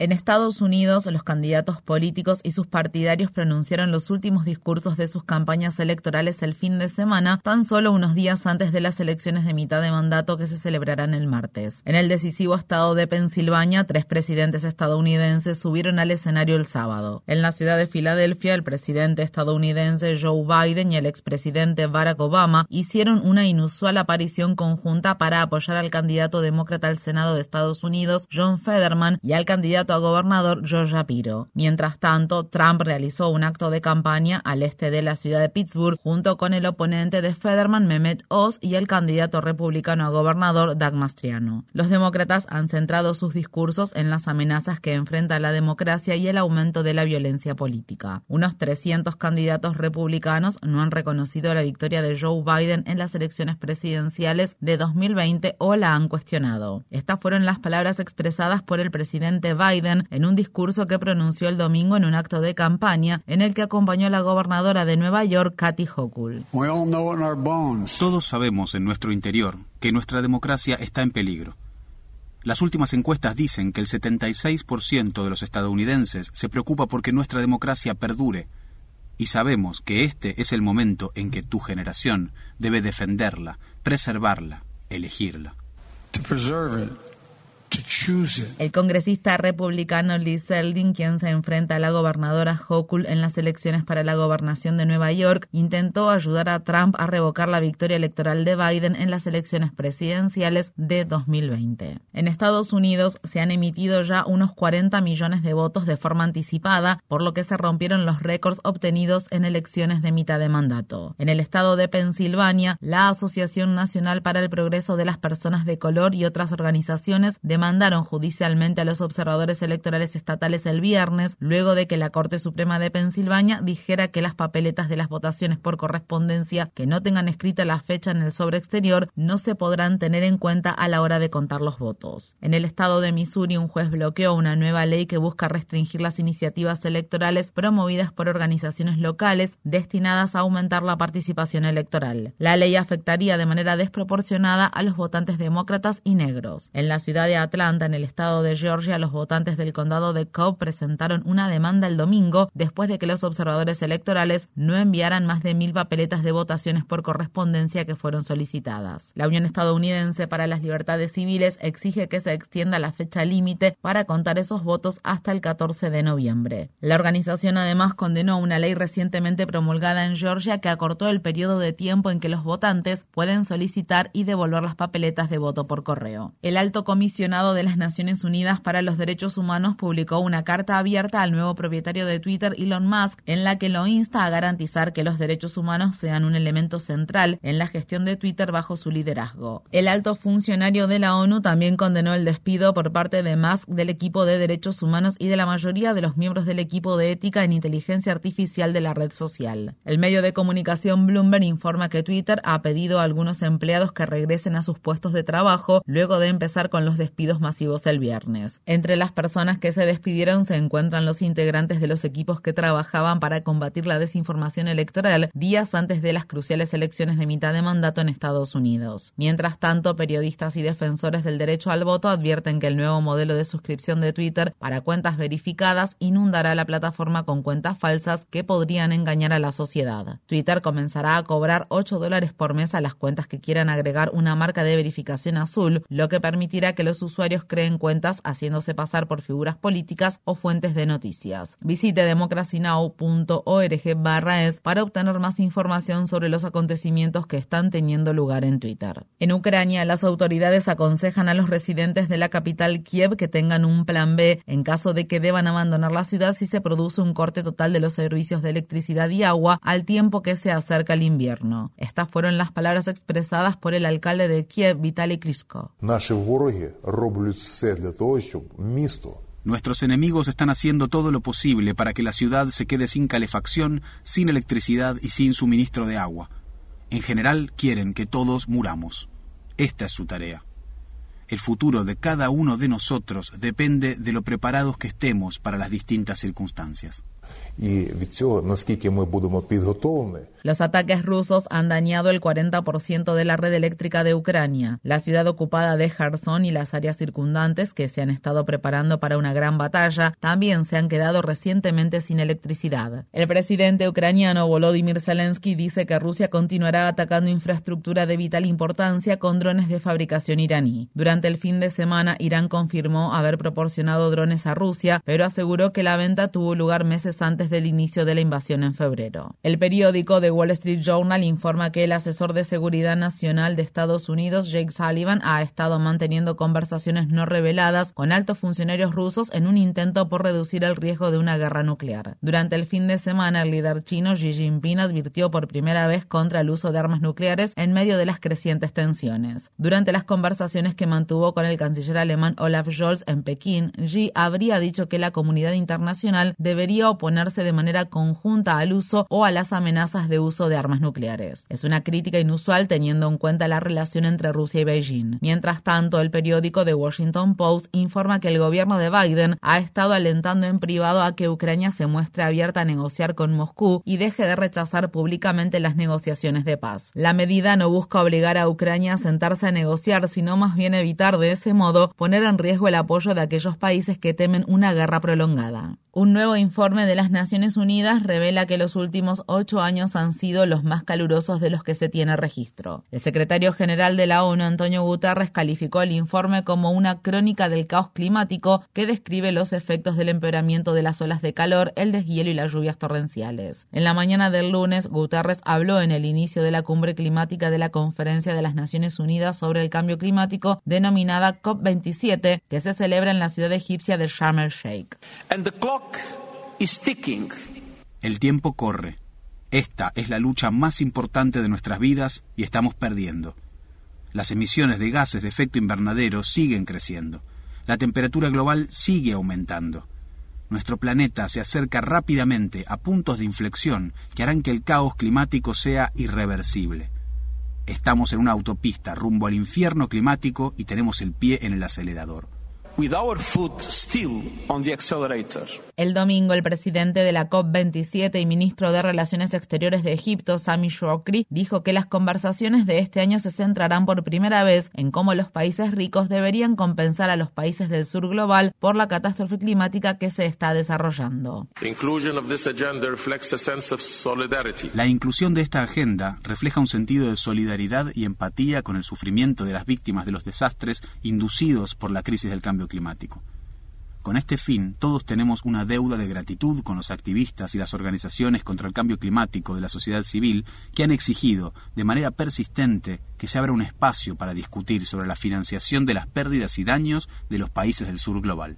En Estados Unidos, los candidatos políticos y sus partidarios pronunciaron los últimos discursos de sus campañas electorales el fin de semana, tan solo unos días antes de las elecciones de mitad de mandato que se celebrarán el martes. En el decisivo estado de Pensilvania, tres presidentes estadounidenses subieron al escenario el sábado. En la ciudad de Filadelfia, el presidente estadounidense Joe Biden y el expresidente Barack Obama hicieron una inusual aparición conjunta para apoyar al candidato demócrata al Senado de Estados Unidos, John Federman, y al candidato gobernador George Shapiro. Mientras tanto, Trump realizó un acto de campaña al este de la ciudad de Pittsburgh junto con el oponente de Federman, Mehmet Oz, y el candidato republicano a gobernador, Doug Mastriano. Los demócratas han centrado sus discursos en las amenazas que enfrenta la democracia y el aumento de la violencia política. Unos 300 candidatos republicanos no han reconocido la victoria de Joe Biden en las elecciones presidenciales de 2020 o la han cuestionado. Estas fueron las palabras expresadas por el presidente Biden en un discurso que pronunció el domingo en un acto de campaña en el que acompañó a la gobernadora de Nueva York, Kathy Hochul. Todos sabemos en nuestro interior que nuestra democracia está en peligro. Las últimas encuestas dicen que el 76% de los estadounidenses se preocupa porque nuestra democracia perdure, y sabemos que este es el momento en que tu generación debe defenderla, preservarla, elegirla. El congresista republicano Lee Zeldin, quien se enfrenta a la gobernadora Hochul en las elecciones para la gobernación de Nueva York, intentó ayudar a Trump a revocar la victoria electoral de Biden en las elecciones presidenciales de 2020. En Estados Unidos se han emitido ya unos 40 millones de votos de forma anticipada, por lo que se rompieron los récords obtenidos en elecciones de mitad de mandato. En el estado de Pensilvania, la Asociación Nacional para el Progreso de las Personas de Color y otras organizaciones de demandaron judicialmente a los observadores electorales estatales el viernes, luego de que la Corte Suprema de Pensilvania dijera que las papeletas de las votaciones por correspondencia que no tengan escrita la fecha en el sobre exterior no se podrán tener en cuenta a la hora de contar los votos. En el estado de Missouri, un juez bloqueó una nueva ley que busca restringir las iniciativas electorales promovidas por organizaciones locales destinadas a aumentar la participación electoral. La ley afectaría de manera desproporcionada a los votantes demócratas y negros. En la ciudad de Atlanta, en el estado de Georgia, los votantes del condado de Cobb presentaron una demanda el domingo después de que los observadores electorales no enviaran más de mil papeletas de votaciones por correspondencia que fueron solicitadas. La Unión Estadounidense para las Libertades Civiles exige que se extienda la fecha límite para contar esos votos hasta el 14 de noviembre. La organización además condenó una ley recientemente promulgada en Georgia que acortó el periodo de tiempo en que los votantes pueden solicitar y devolver las papeletas de voto por correo. El alto comisionado de las Naciones Unidas para los Derechos Humanos publicó una carta abierta al nuevo propietario de Twitter, Elon Musk, en la que lo insta a garantizar que los derechos humanos sean un elemento central en la gestión de Twitter bajo su liderazgo. El alto funcionario de la ONU también condenó el despido por parte de Musk del equipo de derechos humanos y de la mayoría de los miembros del equipo de ética en inteligencia artificial de la red social. El medio de comunicación Bloomberg informa que Twitter ha pedido a algunos empleados que regresen a sus puestos de trabajo luego de empezar con los despidos masivos el viernes. Entre las personas que se despidieron se encuentran los integrantes de los equipos que trabajaban para combatir la desinformación electoral días antes de las cruciales elecciones de mitad de mandato en Estados Unidos. Mientras tanto, periodistas y defensores del derecho al voto advierten que el nuevo modelo de suscripción de Twitter para cuentas verificadas inundará la plataforma con cuentas falsas que podrían engañar a la sociedad. Twitter comenzará a cobrar 8 dólares por mes a las cuentas que quieran agregar una marca de verificación azul, lo que permitirá que los usuarios usuarios creen cuentas haciéndose pasar por figuras políticas o fuentes de noticias. Visite democracynow.org barra es para obtener más información sobre los acontecimientos que están teniendo lugar en Twitter. En Ucrania, las autoridades aconsejan a los residentes de la capital Kiev que tengan un plan B en caso de que deban abandonar la ciudad si se produce un corte total de los servicios de electricidad y agua al tiempo que se acerca el invierno. Estas fueron las palabras expresadas por el alcalde de Kiev, Vitaly Klitschko. Nuestros enemigos están haciendo todo lo posible para que la ciudad se quede sin calefacción, sin electricidad y sin suministro de agua. En general quieren que todos muramos. Esta es su tarea. El futuro de cada uno de nosotros depende de lo preparados que estemos para las distintas circunstancias. Los ataques rusos han dañado el 40% de la red eléctrica de Ucrania. La ciudad ocupada de Kherson y las áreas circundantes, que se han estado preparando para una gran batalla, también se han quedado recientemente sin electricidad. El presidente ucraniano Volodymyr Zelensky dice que Rusia continuará atacando infraestructura de vital importancia con drones de fabricación iraní. Durante el fin de semana, Irán confirmó haber proporcionado drones a Rusia, pero aseguró que la venta tuvo lugar meses antes del inicio de la invasión en febrero. El periódico The Wall Street Journal informa que el asesor de seguridad nacional de Estados Unidos, Jake Sullivan, ha estado manteniendo conversaciones no reveladas con altos funcionarios rusos en un intento por reducir el riesgo de una guerra nuclear. Durante el fin de semana, el líder chino Xi Jinping advirtió por primera vez contra el uso de armas nucleares en medio de las crecientes tensiones. Durante las conversaciones que mantuvo con el canciller alemán Olaf Scholz en Pekín, Xi habría dicho que la comunidad internacional debería oponer de manera conjunta al uso o a las amenazas de uso de armas nucleares. Es una crítica inusual teniendo en cuenta la relación entre Rusia y Beijing. Mientras tanto, el periódico The Washington Post informa que el gobierno de Biden ha estado alentando en privado a que Ucrania se muestre abierta a negociar con Moscú y deje de rechazar públicamente las negociaciones de paz. La medida no busca obligar a Ucrania a sentarse a negociar, sino más bien evitar de ese modo poner en riesgo el apoyo de aquellos países que temen una guerra prolongada. Un nuevo informe de las Naciones Unidas revela que los últimos ocho años han sido los más calurosos de los que se tiene registro. El secretario general de la ONU, Antonio Guterres, calificó el informe como una crónica del caos climático que describe los efectos del empeoramiento de las olas de calor, el deshielo y las lluvias torrenciales. En la mañana del lunes, Guterres habló en el inicio de la cumbre climática de la Conferencia de las Naciones Unidas sobre el Cambio Climático, denominada COP27, que se celebra en la ciudad egipcia de Sharm el Sheikh. El tiempo corre. Esta es la lucha más importante de nuestras vidas y estamos perdiendo. Las emisiones de gases de efecto invernadero siguen creciendo. La temperatura global sigue aumentando. Nuestro planeta se acerca rápidamente a puntos de inflexión que harán que el caos climático sea irreversible. Estamos en una autopista rumbo al infierno climático y tenemos el pie en el acelerador. El domingo, el presidente de la COP27 y ministro de Relaciones Exteriores de Egipto, Sami Shokri, dijo que las conversaciones de este año se centrarán por primera vez en cómo los países ricos deberían compensar a los países del sur global por la catástrofe climática que se está desarrollando. La inclusión de esta agenda refleja un sentido de solidaridad y empatía con el sufrimiento de las víctimas de los desastres inducidos por la crisis del cambio climático. Con este fin, todos tenemos una deuda de gratitud con los activistas y las organizaciones contra el cambio climático de la sociedad civil que han exigido, de manera persistente, que se abra un espacio para discutir sobre la financiación de las pérdidas y daños de los países del sur global.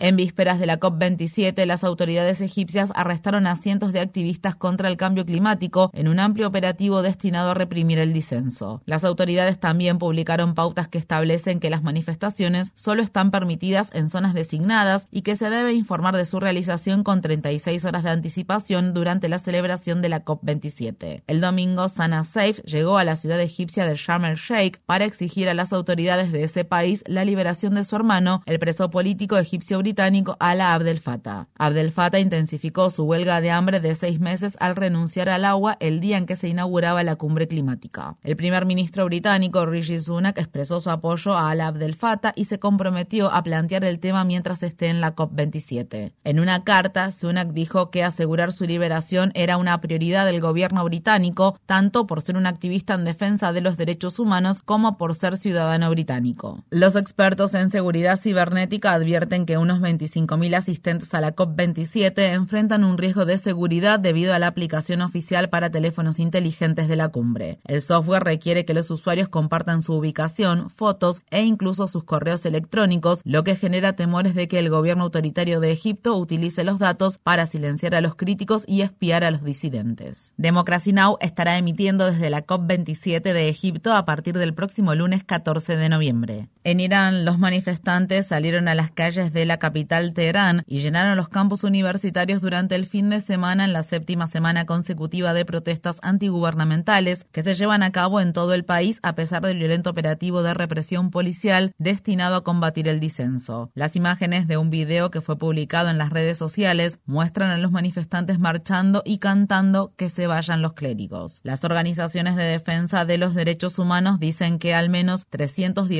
En vísperas de la COP27, las autoridades egipcias arrestaron a cientos de activistas contra el cambio climático en un amplio operativo destinado a reprimir el disenso. Las autoridades también publicaron pautas que establecen que las manifestaciones solo están permitidas en zonas designadas y que se debe informar de su realización con 36 horas de anticipación durante la celebración de la COP27. El domingo, Sana Saif llegó a la ciudad egipcia de Sharm el Sheikh para exigir a las autoridades de ese país la liberación de su hermano, el preso político egipcio-británico Ala Abdel Fattah. Abdel Fattah intensificó su huelga de hambre de seis meses al renunciar al agua el día en que se inauguraba la cumbre climática. El primer ministro británico Rishi Sunak expresó su apoyo a Ala Abdel Fattah y se comprometió a plantear el tema mientras esté en la COP27. En una carta, Sunak dijo que asegurar su liberación era una prioridad del gobierno británico, tanto por ser un activista en defensa de los derechos humanos como por ser ciudadano británico. Los expertos en seguridad cibernética advierten que unos 25.000 asistentes a la COP27 enfrentan un riesgo de seguridad debido a la aplicación oficial para teléfonos inteligentes de la cumbre. El software requiere que los usuarios compartan su ubicación, fotos e incluso sus correos electrónicos, lo que genera temores de que el gobierno autoritario de Egipto utilice los datos para silenciar a los críticos y espiar a los disidentes. Democracy Now! estará emitiendo desde la COP27 de Egipto a partir del próximo lunes 14 de noviembre. En Irán, los manifestantes salieron a las calles de la capital Teherán y llenaron los campus universitarios durante el fin de semana en la séptima semana consecutiva de protestas antigubernamentales que se llevan a cabo en todo el país a pesar del violento operativo de represión policial destinado a combatir el disenso. Las imágenes de un video que fue publicado en las redes sociales muestran a los manifestantes marchando y cantando que se vayan los clérigos. Las organizaciones de defensa de los derechos humanos dicen que al menos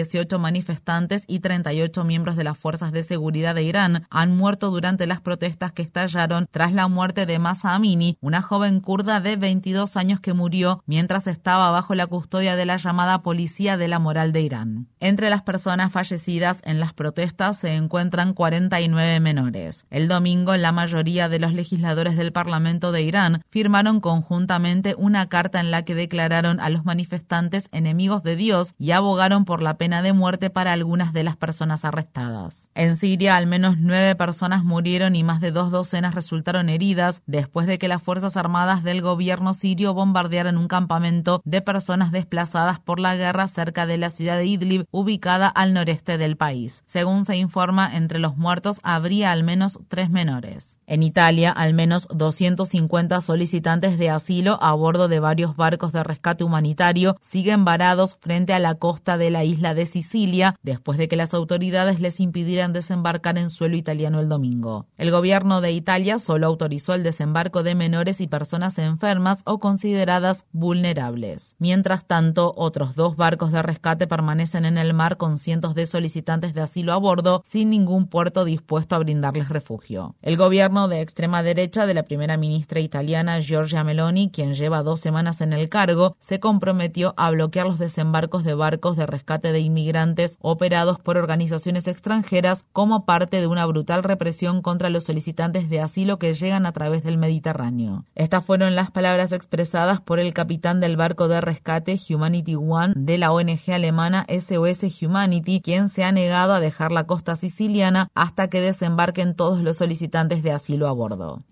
318 manifestantes y 38 miembros de las fuerzas de seguridad de Irán han muerto durante las protestas que estallaron tras la muerte de Masa Amini, una joven kurda de 22 años que murió mientras estaba bajo la custodia de la llamada Policía de la Moral de Irán. Entre las personas fallecidas en las protestas se encuentran 49 menores. El domingo, la mayoría de los legisladores del Parlamento de Irán firmaron conjuntamente una carta en la que declararon a los manifestantes enemigos de Dios y abogaron por la pena de muerte para algunas de las personas arrestadas. En Siria, al menos nueve personas murieron y más de dos docenas resultaron heridas después de que las Fuerzas Armadas del gobierno sirio bombardearan un campamento de personas desplazadas por la guerra cerca de la ciudad de Idlib, ubicada al noreste del país. Según se informa, entre los muertos habría al menos tres menores. En Italia, al menos 250 solicitantes de asilo a bordo de varios barcos de rescate humanitario siguen varados frente a la costa de la isla de Sicilia después de que las autoridades les impidieran desembarcar en suelo italiano el domingo. El gobierno de Italia solo autorizó el desembarco de menores y personas enfermas o consideradas vulnerables. Mientras tanto, otros dos barcos de rescate permanecen en el mar con cientos de solicitantes de asilo a bordo sin ningún puerto dispuesto a brindarles refugio. El gobierno de extrema derecha de la primera ministra italiana Giorgia Meloni, quien lleva dos semanas en el cargo, se comprometió a bloquear los desembarcos de barcos de rescate de inmigrantes operados por organizaciones extranjeras como parte de una brutal represión contra los solicitantes de asilo que llegan a través del Mediterráneo. Estas fueron las palabras expresadas por el capitán del barco de rescate Humanity One de la ONG alemana SOS Humanity, quien se ha negado a dejar la costa siciliana hasta que desembarquen todos los solicitantes de asilo a bordo.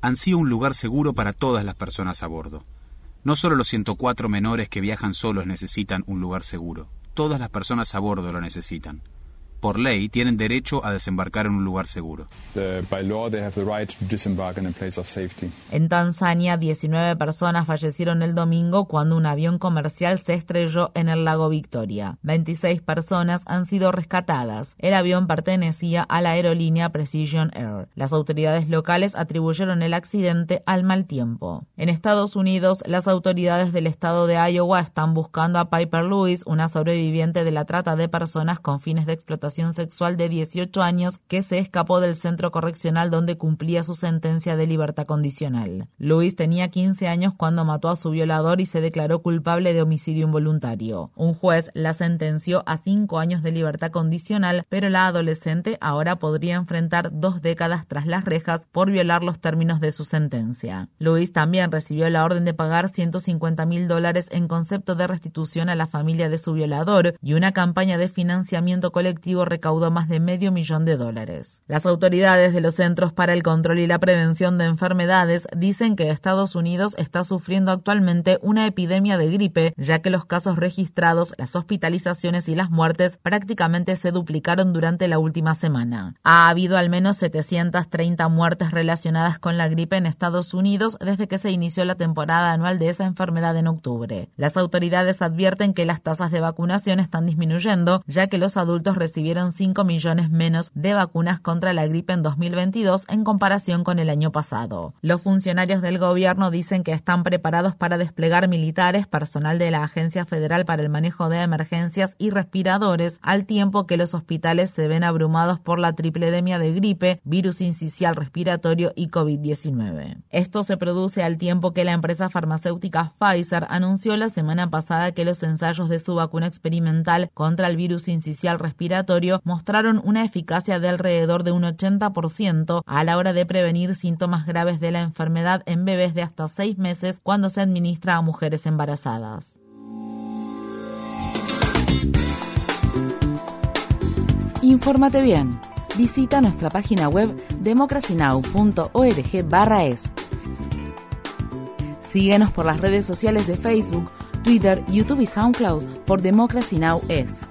Ansío un lugar seguro para todas las personas a bordo. No solo los 104 menores que viajan solos necesitan un lugar seguro, todas las personas a bordo lo necesitan por ley, tienen derecho a desembarcar en un lugar seguro. En Tanzania, 19 personas fallecieron el domingo cuando un avión comercial se estrelló en el lago Victoria. 26 personas han sido rescatadas. El avión pertenecía a la aerolínea Precision Air. Las autoridades locales atribuyeron el accidente al mal tiempo. En Estados Unidos, las autoridades del estado de Iowa están buscando a Piper Lewis, una sobreviviente de la trata de personas con fines de explotación sexual de 18 años que se escapó del centro correccional donde cumplía su sentencia de libertad condicional. Luis tenía 15 años cuando mató a su violador y se declaró culpable de homicidio involuntario. Un juez la sentenció a cinco años de libertad condicional, pero la adolescente ahora podría enfrentar dos décadas tras las rejas por violar los términos de su sentencia. Luis también recibió la orden de pagar 150 mil dólares en concepto de restitución a la familia de su violador y una campaña de financiamiento colectivo recaudó más de medio millón de dólares. Las autoridades de los Centros para el Control y la Prevención de Enfermedades dicen que Estados Unidos está sufriendo actualmente una epidemia de gripe, ya que los casos registrados, las hospitalizaciones y las muertes prácticamente se duplicaron durante la última semana. Ha habido al menos 730 muertes relacionadas con la gripe en Estados Unidos desde que se inició la temporada anual de esa enfermedad en octubre. Las autoridades advierten que las tasas de vacunación están disminuyendo, ya que los adultos recibieron 5 millones menos de vacunas contra la gripe en 2022 en comparación con el año pasado. Los funcionarios del gobierno dicen que están preparados para desplegar militares, personal de la Agencia Federal para el Manejo de Emergencias y respiradores, al tiempo que los hospitales se ven abrumados por la tripledemia de gripe, virus incisional respiratorio y COVID-19. Esto se produce al tiempo que la empresa farmacéutica Pfizer anunció la semana pasada que los ensayos de su vacuna experimental contra el virus incisional respiratorio mostraron una eficacia de alrededor de un 80% a la hora de prevenir síntomas graves de la enfermedad en bebés de hasta seis meses cuando se administra a mujeres embarazadas. Infórmate bien. Visita nuestra página web democracynow.org/es. Síguenos por las redes sociales de Facebook, Twitter, YouTube y SoundCloud por Democracy Now! es.